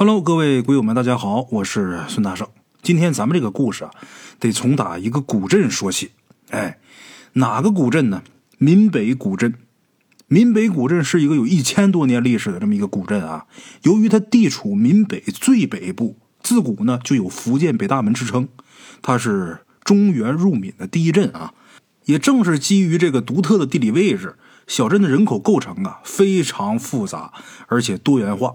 Hello，各位鬼友们，大家好，我是孙大圣。今天咱们这个故事啊，得从打一个古镇说起。哎，哪个古镇呢？闽北古镇。闽北古镇是一个有一千多年历史的这么一个古镇啊。由于它地处闽北最北部，自古呢就有福建北大门之称。它是中原入闽的第一镇啊。也正是基于这个独特的地理位置，小镇的人口构成啊非常复杂，而且多元化。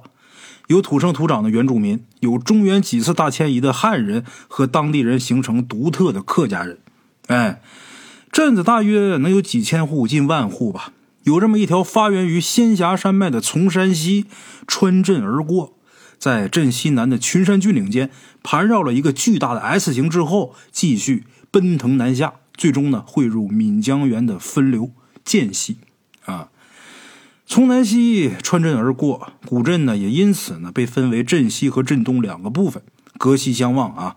有土生土长的原住民，有中原几次大迁移的汉人和当地人形成独特的客家人。哎，镇子大约能有几千户，近万户吧。有这么一条发源于仙霞山脉的丛山溪，穿镇而过，在镇西南的群山峻岭间盘绕了一个巨大的 S 型之后，继续奔腾南下，最终呢汇入闽江源的分流涧溪。啊。从南西穿镇而过，古镇呢也因此呢被分为镇西和镇东两个部分，隔西相望啊。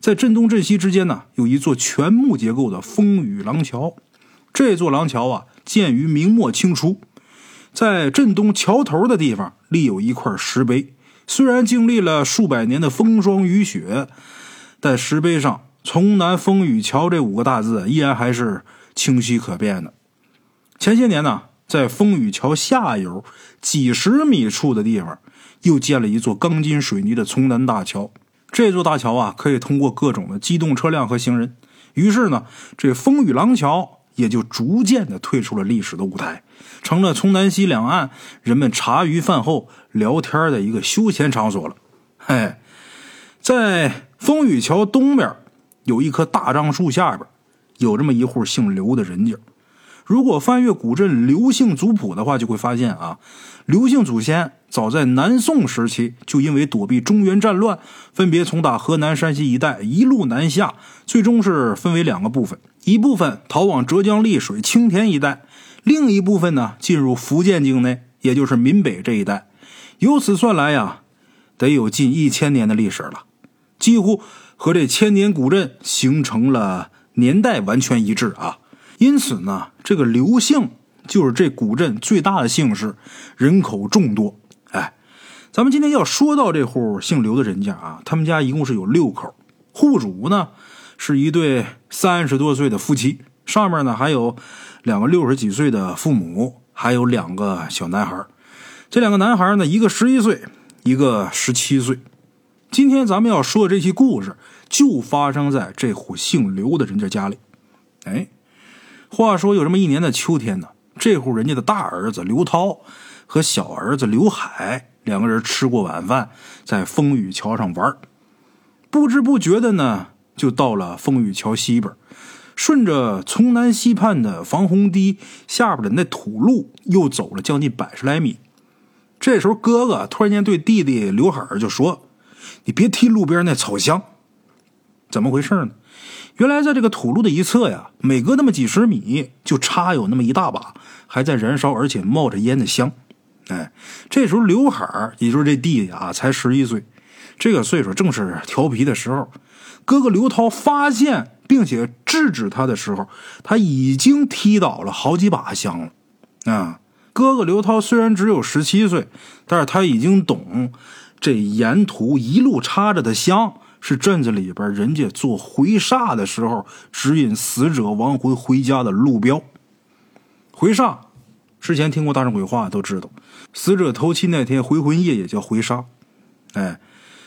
在镇东镇西之间呢，有一座全木结构的风雨廊桥。这座廊桥啊，建于明末清初，在镇东桥头的地方立有一块石碑。虽然经历了数百年的风霜雨雪，但石碑上“从南风雨桥”这五个大字依然还是清晰可辨的。前些年呢。在风雨桥下游几十米处的地方，又建了一座钢筋水泥的从南大桥。这座大桥啊，可以通过各种的机动车辆和行人。于是呢，这风雨廊桥也就逐渐的退出了历史的舞台，成了从南西两岸人们茶余饭后聊天的一个休闲场所了。嘿，在风雨桥东边有一棵大樟树下边，有这么一户姓刘的人家。如果翻阅古镇刘姓族谱的话，就会发现啊，刘姓祖先早在南宋时期就因为躲避中原战乱，分别从打河南、山西一带一路南下，最终是分为两个部分：一部分逃往浙江丽水、青田一带，另一部分呢进入福建境内，也就是闽北这一带。由此算来呀，得有近一千年的历史了，几乎和这千年古镇形成了年代完全一致啊。因此呢，这个刘姓就是这古镇最大的姓氏，人口众多。哎，咱们今天要说到这户姓刘的人家啊，他们家一共是有六口，户主呢是一对三十多岁的夫妻，上面呢还有两个六十几岁的父母，还有两个小男孩。这两个男孩呢，一个十一岁，一个十七岁。今天咱们要说的这期故事，就发生在这户姓刘的人家家里。哎。话说有这么一年的秋天呢，这户人家的大儿子刘涛和小儿子刘海两个人吃过晚饭，在风雨桥上玩不知不觉的呢，就到了风雨桥西边，顺着从南西畔的防洪堤下边的那土路，又走了将近百十来米。这时候，哥哥突然间对弟弟刘海就说：“你别踢路边那草香，怎么回事呢？”原来，在这个土路的一侧呀，每隔那么几十米就插有那么一大把还在燃烧而且冒着烟的香。哎，这时候刘海儿，也就是这弟弟啊，才十一岁，这个岁数正是调皮的时候。哥哥刘涛发现并且制止他的时候，他已经踢倒了好几把香了。啊，哥哥刘涛虽然只有十七岁，但是他已经懂这沿途一路插着的香。是镇子里边人家做回煞的时候指引死者亡魂回家的路标。回煞，之前听过大圣鬼话都知道，死者头七那天回魂夜也叫回煞。哎，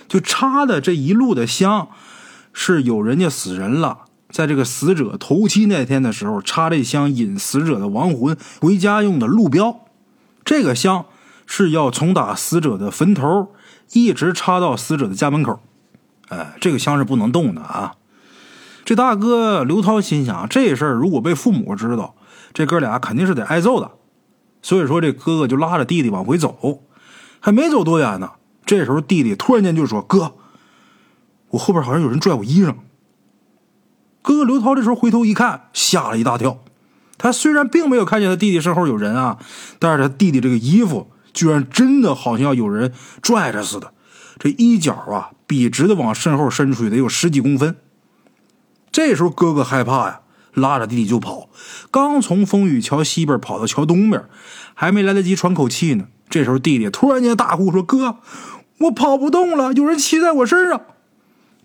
就插的这一路的香，是有人家死人了，在这个死者头七那天的时候插这香引死者的亡魂回家用的路标。这个香是要从打死者的坟头一直插到死者的家门口。哎，这个香是不能动的啊！这大哥刘涛心想，这事儿如果被父母知道，这哥俩肯定是得挨揍的。所以说，这哥哥就拉着弟弟往回走，还没走多远呢。这时候，弟弟突然间就说：“哥，我后边好像有人拽我衣裳。”哥哥刘涛这时候回头一看，吓了一大跳。他虽然并没有看见他弟弟身后有人啊，但是他弟弟这个衣服居然真的好像有人拽着似的。这衣角啊，笔直的往身后伸出去，得有十几公分。这时候哥哥害怕呀，拉着弟弟就跑。刚从风雨桥西边跑到桥东边，还没来得及喘口气呢，这时候弟弟突然间大呼说：“哥，我跑不动了，有人骑在我身上。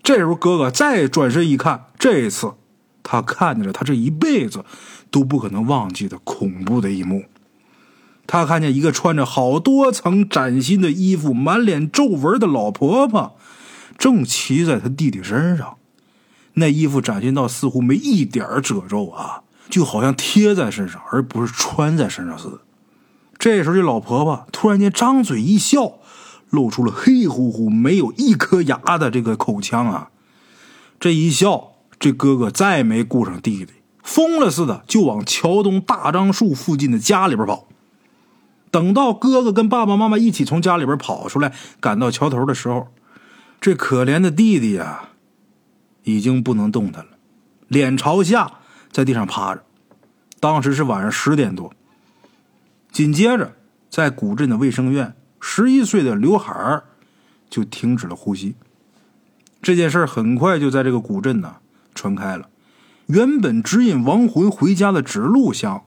这时候，哥哥再转身一看，这一次他看见了他这一辈子都不可能忘记的恐怖的一幕。他看见一个穿着好多层崭新的衣服、满脸皱纹的老婆婆，正骑在他弟弟身上。那衣服崭新到似乎没一点褶皱啊，就好像贴在身上，而不是穿在身上似的。这时候，这老婆婆突然间张嘴一笑，露出了黑乎乎、没有一颗牙的这个口腔啊！这一笑，这哥哥再没顾上弟弟，疯了似的就往桥东大樟树附近的家里边跑。等到哥哥跟爸爸妈妈一起从家里边跑出来，赶到桥头的时候，这可怜的弟弟呀，已经不能动弹了，脸朝下在地上趴着。当时是晚上十点多。紧接着，在古镇的卫生院，十一岁的刘海儿就停止了呼吸。这件事很快就在这个古镇呢传开了。原本指引亡魂回家的指路香。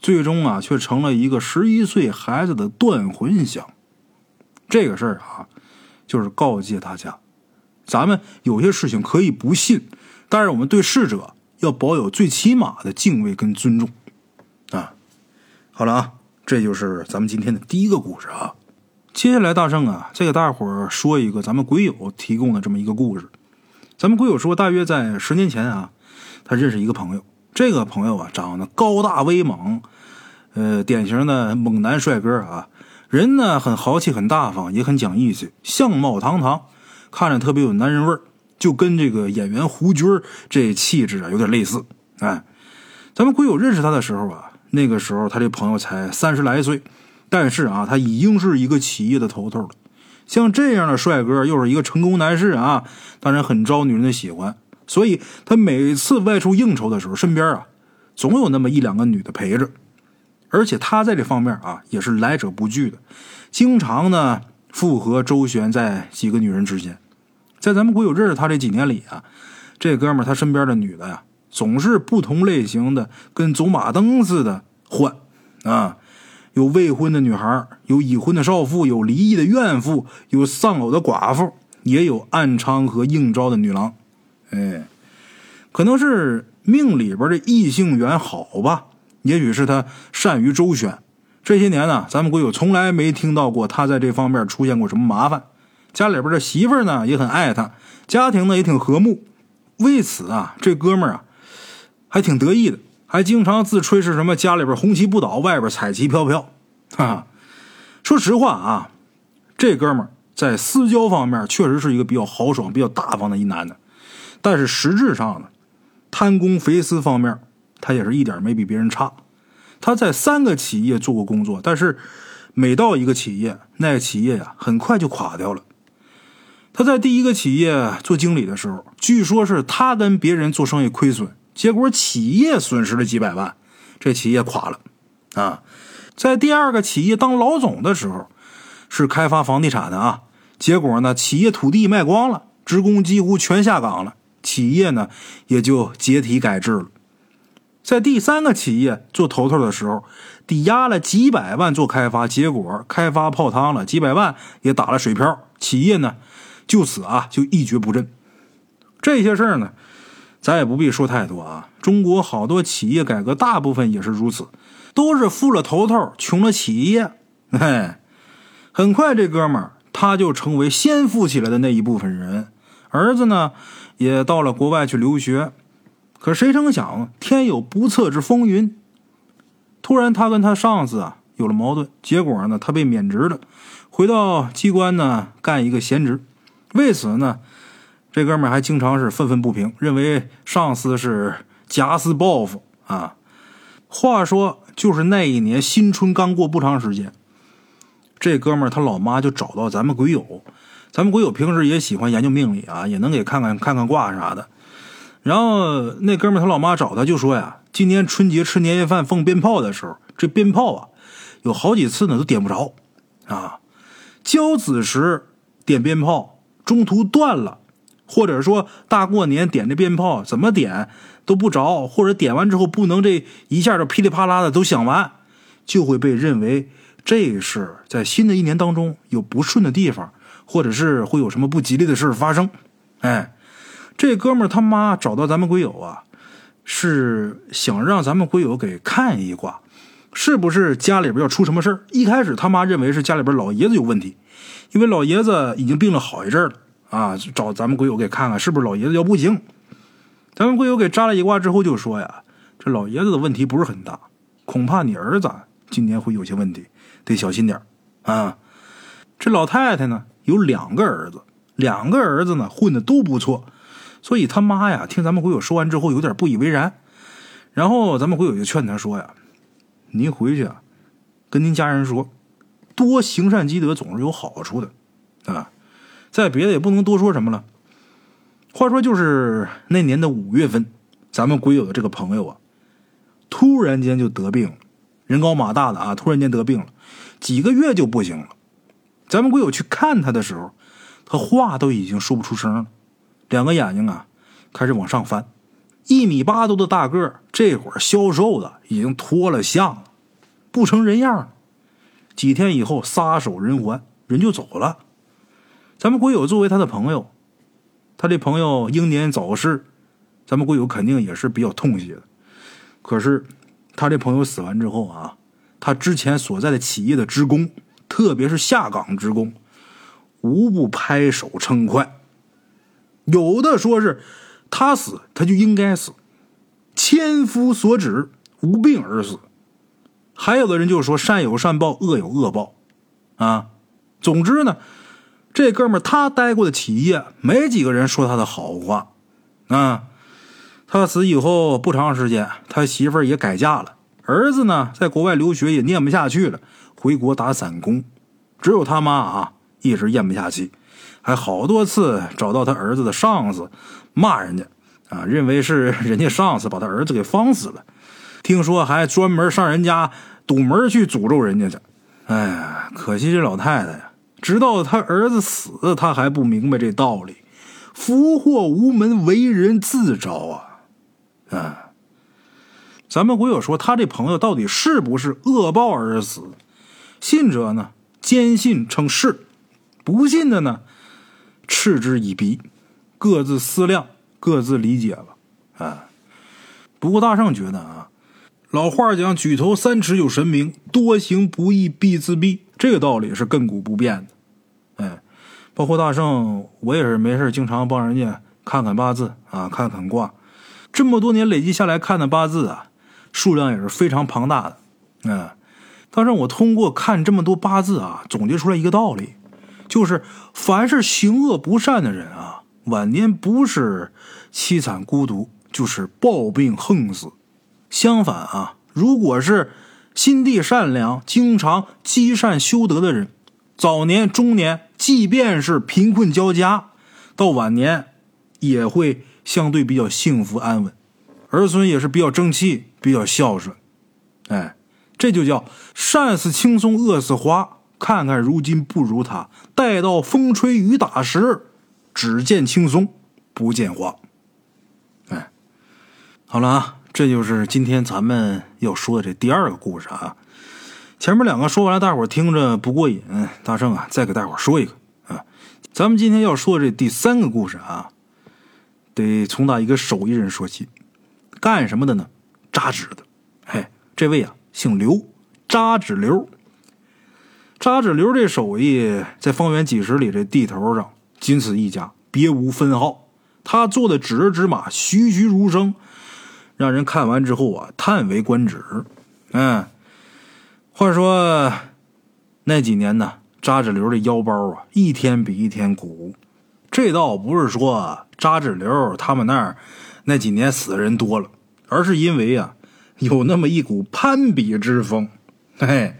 最终啊，却成了一个十一岁孩子的断魂香。这个事儿啊，就是告诫大家，咱们有些事情可以不信，但是我们对逝者要保有最起码的敬畏跟尊重啊。好了啊，这就是咱们今天的第一个故事啊。接下来大圣啊，再给大伙儿说一个咱们鬼友提供的这么一个故事。咱们鬼友说，大约在十年前啊，他认识一个朋友。这个朋友啊，长得高大威猛，呃，典型的猛男帅哥啊。人呢很豪气，很大方，也很讲义气，相貌堂堂，看着特别有男人味儿，就跟这个演员胡军这气质啊有点类似。哎，咱们鬼友认识他的时候啊，那个时候他这朋友才三十来岁，但是啊，他已经是一个企业的头头了。像这样的帅哥，又是一个成功男士啊，当然很招女人的喜欢。所以他每次外出应酬的时候，身边啊总有那么一两个女的陪着，而且他在这方面啊也是来者不拒的，经常呢复合周旋在几个女人之间。在咱们国有认识他这几年里啊，这哥们他身边的女的呀总是不同类型的，跟走马灯似的换啊，有未婚的女孩，有已婚的少妇，有离异的怨妇，有丧偶的寡妇，也有暗娼和应招的女郎。哎，可能是命里边的异性缘好吧，也许是他善于周旋。这些年呢，咱们国友从来没听到过他在这方面出现过什么麻烦。家里边的媳妇呢也很爱他，家庭呢也挺和睦。为此啊，这哥们儿啊还挺得意的，还经常自吹是什么家里边红旗不倒，外边彩旗飘飘。哈，说实话啊，这哥们儿在私交方面确实是一个比较豪爽、比较大方的一男的。但是实质上呢，贪功肥私方面，他也是一点没比别人差。他在三个企业做过工作，但是每到一个企业，那个企业呀很快就垮掉了。他在第一个企业做经理的时候，据说是他跟别人做生意亏损，结果企业损失了几百万，这企业垮了。啊，在第二个企业当老总的时候，是开发房地产的啊，结果呢，企业土地卖光了，职工几乎全下岗了。企业呢，也就解体改制了。在第三个企业做头头的时候，抵押了几百万做开发，结果开发泡汤了，几百万也打了水漂，企业呢就此啊就一蹶不振。这些事儿呢，咱也不必说太多啊。中国好多企业改革，大部分也是如此，都是富了头头，穷了企业。哎，很快这哥们儿他就成为先富起来的那一部分人，儿子呢。也到了国外去留学，可谁成想天有不测之风云。突然，他跟他上司啊有了矛盾，结果呢，他被免职了，回到机关呢干一个闲职。为此呢，这哥们还经常是愤愤不平，认为上司是假死报复啊。话说，就是那一年新春刚过不长时间，这哥们他老妈就找到咱们鬼友。咱们鬼友平时也喜欢研究命理啊，也能给看看看看卦啥的。然后那哥们他老妈找他就说呀，今年春节吃年夜饭放鞭炮的时候，这鞭炮啊有好几次呢都点不着啊。交子时点鞭炮中途断了，或者说大过年点这鞭炮怎么点都不着，或者点完之后不能这一下就噼里啪啦的都响完，就会被认为这是在新的一年当中有不顺的地方。或者是会有什么不吉利的事发生。哎，这哥们他妈找到咱们鬼友啊，是想让咱们鬼友给看一卦，是不是家里边要出什么事儿？一开始他妈认为是家里边老爷子有问题，因为老爷子已经病了好一阵了啊，找咱们鬼友给看看是不是老爷子要不行。咱们鬼友给扎了一卦之后就说呀，这老爷子的问题不是很大，恐怕你儿子今年会有些问题，得小心点啊。这老太太呢有两个儿子，两个儿子呢混的都不错。所以他妈呀，听咱们鬼友说完之后，有点不以为然。然后咱们鬼友就劝他说呀：“您回去啊，跟您家人说，多行善积德总是有好处的啊。再别的也不能多说什么了。话说就是那年的五月份，咱们鬼友的这个朋友啊，突然间就得病了，人高马大的啊，突然间得病了，几个月就不行了。咱们鬼友去看他的时候，他话都已经说不出声了。”两个眼睛啊，开始往上翻，一米八多的大个儿，这会儿消瘦的已经脱了相了，不成人样了。几天以后撒手人寰，人就走了。咱们鬼友作为他的朋友，他这朋友英年早逝，咱们鬼友肯定也是比较痛惜的。可是他这朋友死完之后啊，他之前所在的企业的职工，特别是下岗职工，无不拍手称快。有的说是他死，他就应该死，千夫所指，无病而死；还有的人就说善有善报，恶有恶报，啊，总之呢，这哥们他待过的企业没几个人说他的好话，啊，他死以后不长时间，他媳妇儿也改嫁了，儿子呢在国外留学也念不下去了，回国打散工，只有他妈啊一直咽不下去。还好多次找到他儿子的上司，骂人家，啊，认为是人家上司把他儿子给放死了。听说还专门上人家堵门去诅咒人家去。哎呀，可惜这老太太呀，直到他儿子死，他还不明白这道理。福祸无门，为人自招啊！啊，咱们鬼友说他这朋友到底是不是恶报而死？信者呢，坚信称是；不信的呢？嗤之以鼻，各自思量，各自理解吧。啊，不过大圣觉得啊，老话讲“举头三尺有神明，多行不义必自毙”，这个道理是亘古不变的。哎，包括大圣，我也是没事经常帮人家看看八字啊，看看卦。这么多年累积下来看的八字啊，数量也是非常庞大的。嗯，但是我通过看这么多八字啊，总结出来一个道理。就是凡是行恶不善的人啊，晚年不是凄惨孤独，就是暴病横死。相反啊，如果是心地善良、经常积善修德的人，早年、中年，即便是贫困交加，到晚年也会相对比较幸福安稳，儿孙也是比较争气、比较孝顺。哎，这就叫善似青松，恶似花。看看如今不如他，待到风吹雨打时，只见青松不见花。哎，好了啊，这就是今天咱们要说的这第二个故事啊。前面两个说完了，大伙听着不过瘾，大圣啊，再给大伙说一个啊。咱们今天要说的这第三个故事啊，得从打一个手艺人说起。干什么的呢？扎纸的。嘿，这位啊，姓刘，扎纸刘。扎纸刘这手艺在方圆几十里这地头上仅此一家，别无分号。他做的纸人纸马栩栩如生，让人看完之后啊叹为观止。嗯，话说那几年呢，扎纸刘的腰包啊一天比一天鼓。这倒不是说扎纸刘他们那儿那几年死的人多了，而是因为啊 有那么一股攀比之风。嘿。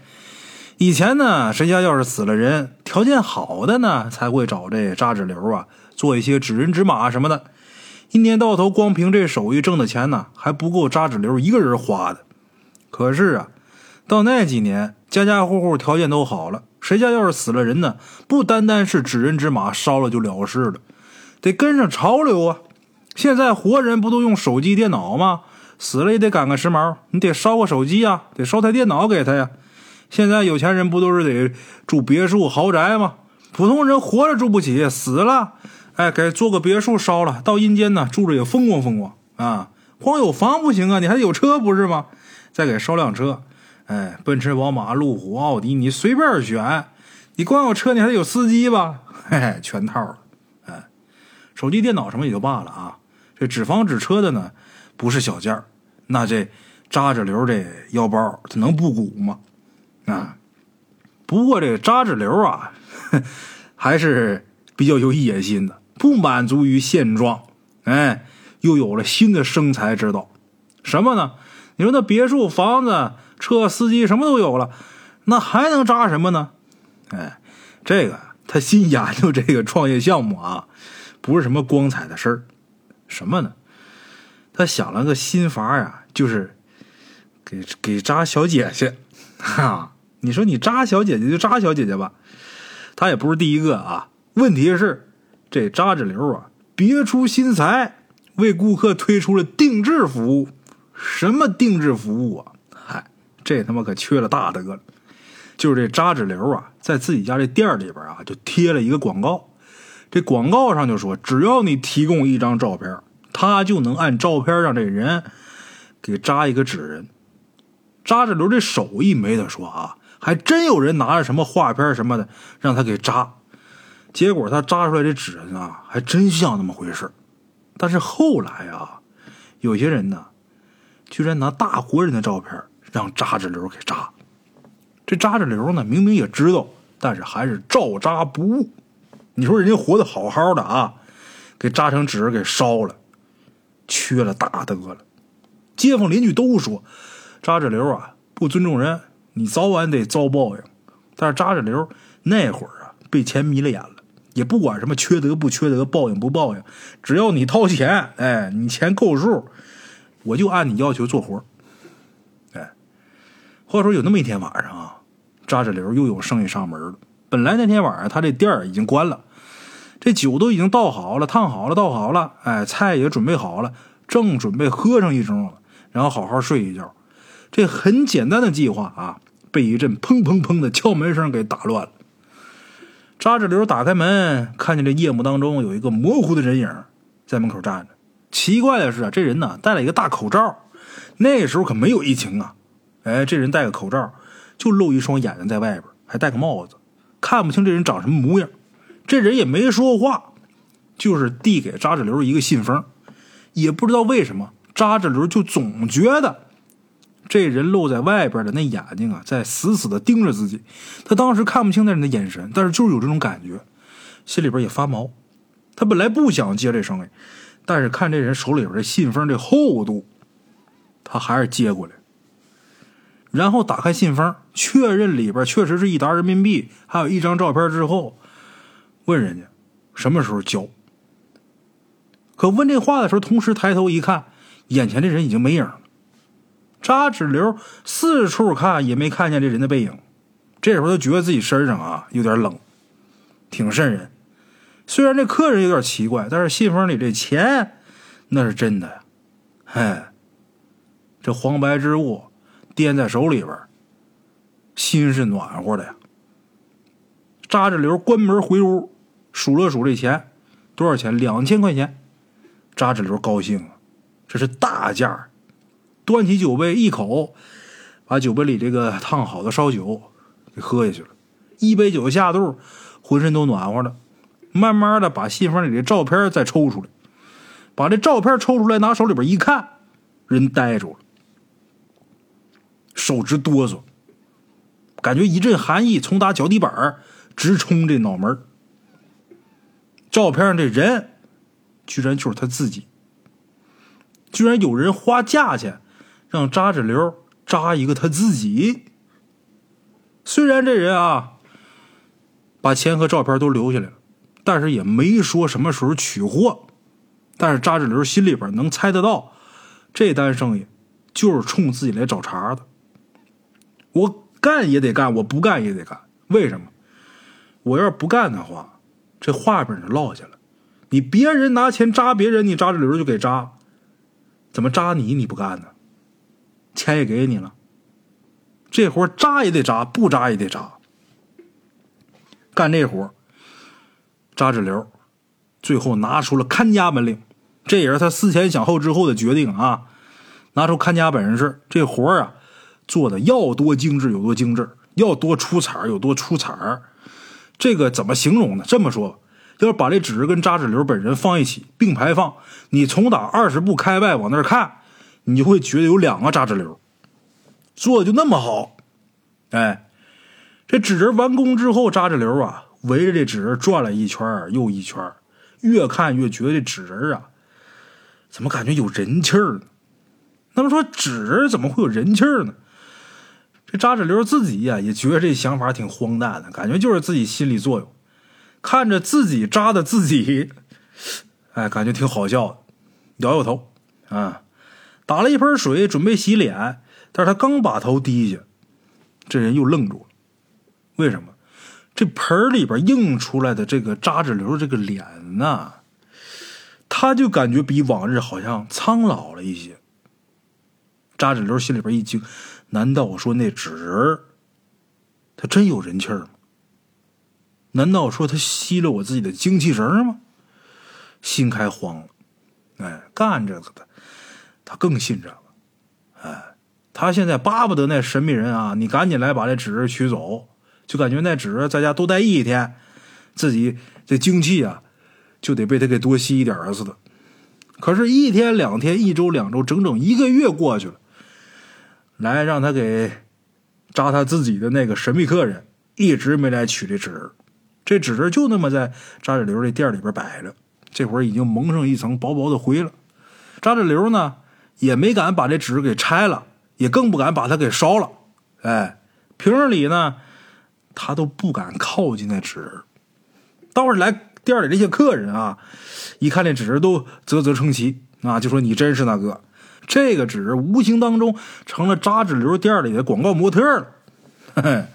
以前呢，谁家要是死了人，条件好的呢，才会找这扎纸流啊，做一些纸人纸马什么的。一年到头，光凭这手艺挣的钱呢，还不够扎纸流一个人花的。可是啊，到那几年，家家户户条件都好了，谁家要是死了人呢，不单单是纸人纸马烧了就了事了，得跟上潮流啊。现在活人不都用手机、电脑吗？死了也得赶个时髦，你得烧个手机啊，得烧台电脑给他呀。现在有钱人不都是得住别墅豪宅吗？普通人活着住不起，死了，哎，给做个别墅烧了，到阴间呢住着也风光风光啊。光有房不行啊，你还得有车不是吗？再给烧辆车，哎，奔驰、宝马、路虎、奥迪，你随便选。你光有车，你还得有司机吧？嘿嘿，全套了。哎，手机、电脑什么也就罢了啊。这纸房纸车的呢，不是小件儿。那这扎着流这腰包，它能不鼓吗？啊，不过这扎着流啊，还是比较有野心的，不满足于现状，哎，又有了新的生财之道。什么呢？你说那别墅、房子、车、司机什么都有了，那还能扎什么呢？哎，这个他新研究这个创业项目啊，不是什么光彩的事儿。什么呢？他想了个新法呀，就是给给扎小姐姐。哈，你说你扎小姐姐就扎小姐姐吧，他也不是第一个啊。问题是这扎纸流啊，别出心裁，为顾客推出了定制服务。什么定制服务啊？嗨，这他妈可缺了大德了。就是这扎纸流啊，在自己家这店里边啊，就贴了一个广告。这广告上就说，只要你提供一张照片，他就能按照片让这人给扎一个纸人。扎纸流这手艺没得说啊，还真有人拿着什么画片什么的让他给扎。结果他扎出来这纸人啊，还真像那么回事但是后来啊，有些人呢，居然拿大活人的照片让扎纸流给扎。这扎纸流呢，明明也知道，但是还是照扎不误。你说人家活得好好的啊，给扎成纸给烧了，缺了大德了。街坊邻居都说，扎着流啊不尊重人，你早晚得遭报应。但是扎着流那会儿啊，被钱迷了眼了，也不管什么缺德不缺德，报应不报应，只要你掏钱，哎，你钱够数，我就按你要求做活。哎，话说有那么一天晚上啊。扎着流又有生意上门了。本来那天晚上他这店儿已经关了，这酒都已经倒好了、烫好了、倒好了，哎，菜也准备好了，正准备喝上一盅了，然后好好睡一觉。这很简单的计划啊，被一阵砰砰砰的敲门声给打乱了。扎着流打开门，看见这夜幕当中有一个模糊的人影在门口站着。奇怪的是啊，这人呢戴了一个大口罩，那时候可没有疫情啊。哎，这人戴个口罩。就露一双眼睛在外边，还戴个帽子，看不清这人长什么模样。这人也没说话，就是递给扎志流一个信封。也不知道为什么，扎志流就总觉得这人露在外边的那眼睛啊，在死死的盯着自己。他当时看不清那人的眼神，但是就是有这种感觉，心里边也发毛。他本来不想接这生意，但是看这人手里边这信封这厚度，他还是接过来。然后打开信封，确认里边确实是一沓人民币，还有一张照片之后，问人家什么时候交。可问这话的时候，同时抬头一看，眼前这人已经没影了。扎纸流四处看也没看见这人的背影。这时候他觉得自己身上啊有点冷，挺瘆人。虽然这客人有点奇怪，但是信封里这钱那是真的呀。哎，这黄白之物。掂在手里边，心是暖和的呀。扎着流关门回屋，数了数这钱，多少钱？两千块钱。扎纸流高兴啊，这是大价。端起酒杯一口，把酒杯里这个烫好的烧酒给喝下去了。一杯酒下肚，浑身都暖和了。慢慢的把信封里的照片再抽出来，把这照片抽出来，拿手里边一看，人呆住了。手直哆嗦，感觉一阵寒意从打脚底板直冲这脑门照片上这人，居然就是他自己。居然有人花价钱让扎纸流扎一个他自己。虽然这人啊，把钱和照片都留下来了，但是也没说什么时候取货。但是扎纸流心里边能猜得到，这单生意就是冲自己来找茬的。我干也得干，我不干也得干。为什么？我要是不干的话，这画饼就落下了。你别人拿钱扎别人，你扎着流就给扎，怎么扎你你不干呢？钱也给你了，这活扎也得扎，不扎也得扎。干这活扎志流最后拿出了看家本领，这也是他思前想后之后的决定啊！拿出看家本事，这活啊做的要多精致有多精致，要多出彩有多出彩这个怎么形容呢？这么说，要是把这纸跟扎纸流本人放一起并排放，你从打二十步开外往那儿看，你就会觉得有两个扎纸流，做的就那么好。哎，这纸人完工之后，扎纸流啊。围着这纸人转了一圈又一圈，越看越觉得这纸人啊，怎么感觉有人气儿呢？那么说纸人怎么会有人气儿呢？这扎纸流自己呀也觉得这想法挺荒诞的，感觉就是自己心理作用，看着自己扎的自己，哎，感觉挺好笑的，摇摇头啊，打了一盆水准备洗脸，但是他刚把头低下，这人又愣住了，为什么？这盆里边映出来的这个扎纸流这个脸呐，他就感觉比往日好像苍老了一些。扎纸流心里边一惊，难道我说那纸人他真有人气儿吗？难道说他吸了我自己的精气神吗？心开慌了，哎，干这个的他更信这个，哎，他现在巴不得那神秘人啊，你赶紧来把这纸取走。就感觉那纸在家多待一天，自己这精气啊，就得被他给多吸一点似的。可是，一天两天，一周两周，整整一个月过去了，来让他给扎他自己的那个神秘客人一直没来取这纸这纸人就那么在扎纸流这店里边摆着，这会儿已经蒙上一层薄薄的灰了。扎纸流呢，也没敢把这纸给拆了，也更不敢把它给烧了。哎，平日里呢。他都不敢靠近那纸人，倒是来店里这些客人啊，一看那纸人都啧啧称奇啊，就说你真是那个。这个纸人无形当中成了扎纸流店里的广告模特了。嘿嘿，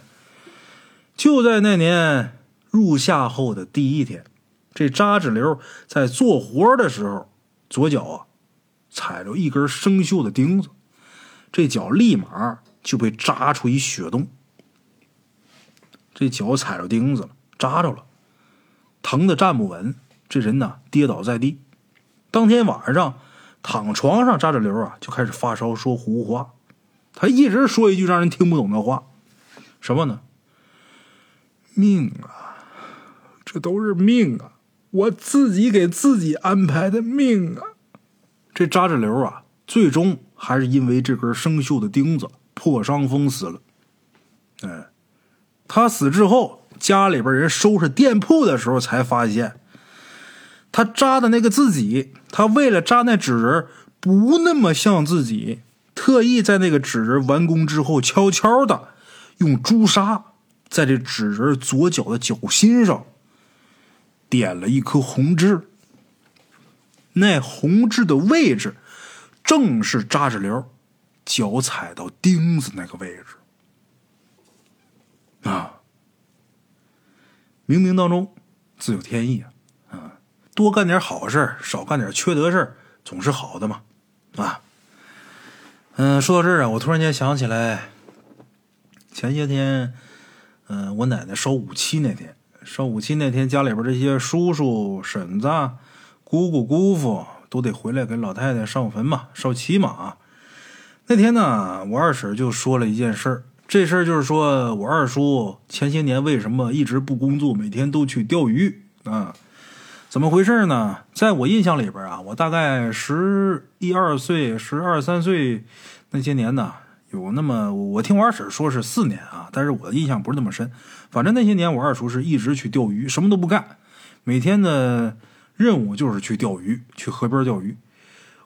就在那年入夏后的第一天，这扎纸流在做活的时候，左脚啊踩着一根生锈的钉子，这脚立马就被扎出一血洞。这脚踩着钉子了，扎着了，疼的站不稳，这人呢跌倒在地。当天晚上躺床上，扎着流啊就开始发烧，说胡话。他一直说一句让人听不懂的话，什么呢？命啊，这都是命啊，我自己给自己安排的命啊。这扎着流啊，最终还是因为这根生锈的钉子破伤风死了。哎。他死之后，家里边人收拾店铺的时候，才发现他扎的那个自己，他为了扎那纸人不那么像自己，特意在那个纸人完工之后，悄悄的用朱砂在这纸人左脚的脚心上点了一颗红痣。那红痣的位置，正是扎纸流脚踩到钉子那个位置。啊！冥冥当中自有天意啊！啊，多干点好事少干点缺德事总是好的嘛！啊，嗯，说到这儿啊，我突然间想起来，前些天，嗯，我奶奶烧五七那天，烧五七那天，家里边这些叔叔、婶子、姑姑、姑父都得回来给老太太上坟嘛，烧七嘛啊！那天呢，我二婶就说了一件事儿。这事儿就是说，我二叔前些年为什么一直不工作，每天都去钓鱼啊？怎么回事呢？在我印象里边啊，我大概十一二岁、十二三岁那些年呢，有那么我听我二婶说是四年啊，但是我的印象不是那么深。反正那些年我二叔是一直去钓鱼，什么都不干，每天的任务就是去钓鱼，去河边钓鱼。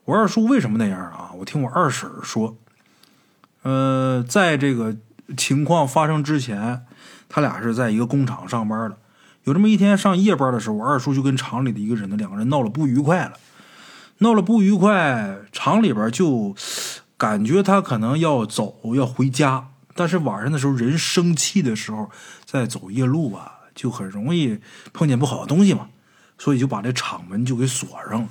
我二叔为什么那样啊？我听我二婶说，呃，在这个。情况发生之前，他俩是在一个工厂上班的。有这么一天上夜班的时候，我二叔就跟厂里的一个人呢，两个人闹了不愉快了。闹了不愉快，厂里边就感觉他可能要走，要回家。但是晚上的时候，人生气的时候，在走夜路啊，就很容易碰见不好的东西嘛，所以就把这厂门就给锁上了。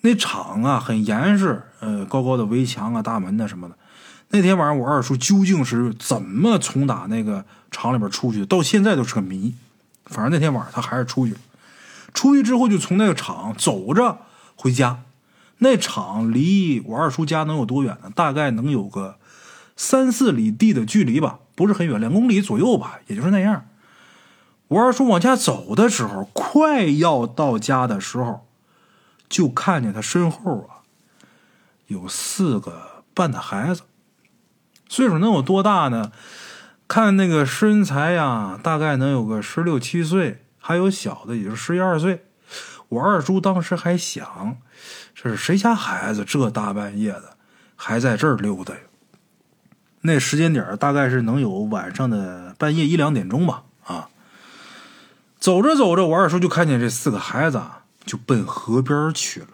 那厂啊很严实，呃，高高的围墙啊、大门呐什么的。那天晚上，我二叔究竟是怎么从打那个厂里边出去？到现在都是个谜。反正那天晚上他还是出去了。出去之后就从那个厂走着回家。那厂离我二叔家能有多远呢？大概能有个三四里地的距离吧，不是很远，两公里左右吧，也就是那样。我二叔往家走的时候，快要到家的时候，就看见他身后啊有四个半的孩子，岁数能有多大呢？看那个身材呀，大概能有个十六七岁，还有小的，也就十一二岁。我二叔当时还想。这是谁家孩子？这大半夜的还在这儿溜达呀？那时间点大概是能有晚上的半夜一两点钟吧。啊，走着走着，我二叔就看见这四个孩子就奔河边去了。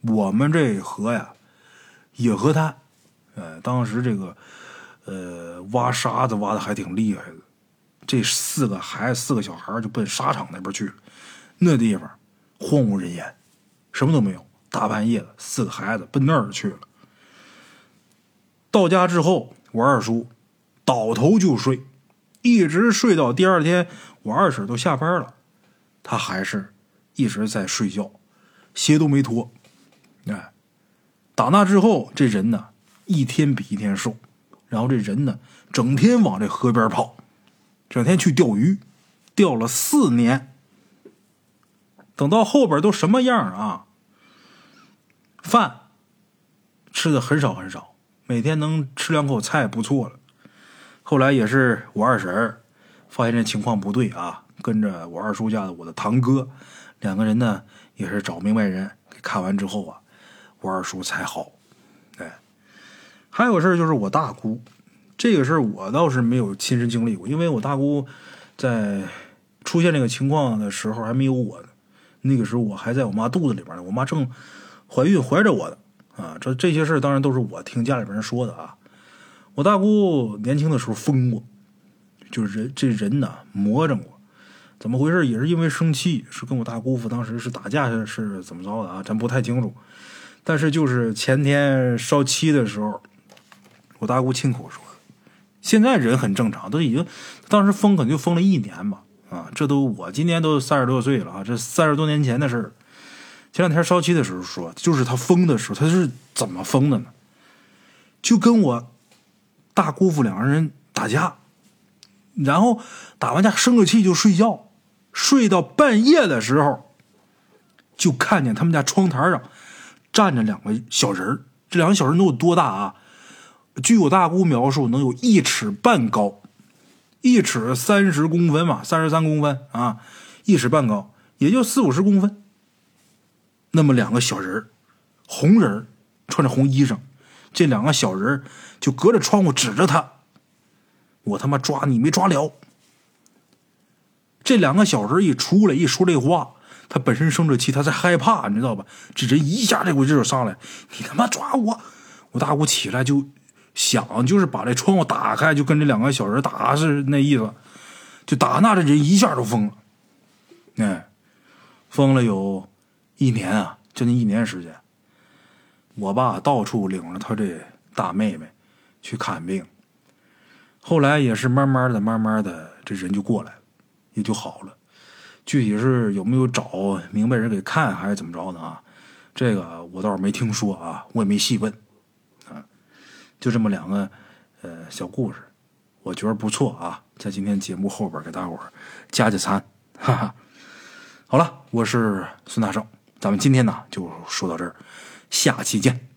我们这河呀，野河滩。呃，当时这个呃挖沙子挖的还挺厉害的。这四个孩子，四个小孩就奔沙场那边去了。那地方荒无人烟，什么都没有。大半夜的，四个孩子奔那儿去了。到家之后，我二叔倒头就睡，一直睡到第二天，我二婶都下班了，他还是一直在睡觉，鞋都没脱。哎，打那之后，这人呢一天比一天瘦，然后这人呢整天往这河边跑，整天去钓鱼，钓了四年。等到后边都什么样啊？饭吃的很少很少，每天能吃两口菜不错了。后来也是我二婶儿发现这情况不对啊，跟着我二叔家的我的堂哥两个人呢，也是找明白人给看完之后啊，我二叔才好。哎，还有事儿就是我大姑，这个事儿我倒是没有亲身经历过，因为我大姑在出现这个情况的时候还没有我呢，那个时候我还在我妈肚子里边呢，我妈正。怀孕怀着我的啊，这这些事当然都是我听家里边人说的啊。我大姑年轻的时候疯过，就是人这人呢魔怔过，怎么回事？也是因为生气，是跟我大姑父当时是打架是怎么着的啊？咱不太清楚。但是就是前天烧七的时候，我大姑亲口说，现在人很正常，都已经当时疯可能就疯了一年吧啊，这都我今年都三十多岁了啊，这三十多年前的事儿。前两天烧气的时候说，就是他疯的时候，他是怎么疯的呢？就跟我大姑父两个人打架，然后打完架生个气就睡觉，睡到半夜的时候，就看见他们家窗台上站着两个小人这两个小人能有多大啊？据我大姑描述，能有一尺半高，一尺三十公分嘛，三十三公分啊，一尺半高，也就四五十公分。那么两个小人红人穿着红衣裳，这两个小人就隔着窗户指着他，我他妈抓你没抓了。这两个小人一出来一说这话，他本身生着气，他在害怕，你知道吧？这人一下这股劲儿上来，你他妈抓我！我大姑起来就想，就是把这窗户打开，就跟这两个小人打是那意思，就打那这人一下就疯了，哎，疯了有。一年啊，将近一年时间，我爸到处领着他这大妹妹去看病，后来也是慢慢的、慢慢的，这人就过来了，也就好了。具体是有没有找明白人给看，还是怎么着的啊？这个我倒是没听说啊，我也没细问啊。就这么两个呃小故事，我觉得不错啊，在今天节目后边给大伙儿加加餐，哈哈。好了，我是孙大圣。咱们今天呢就说到这儿，下期见。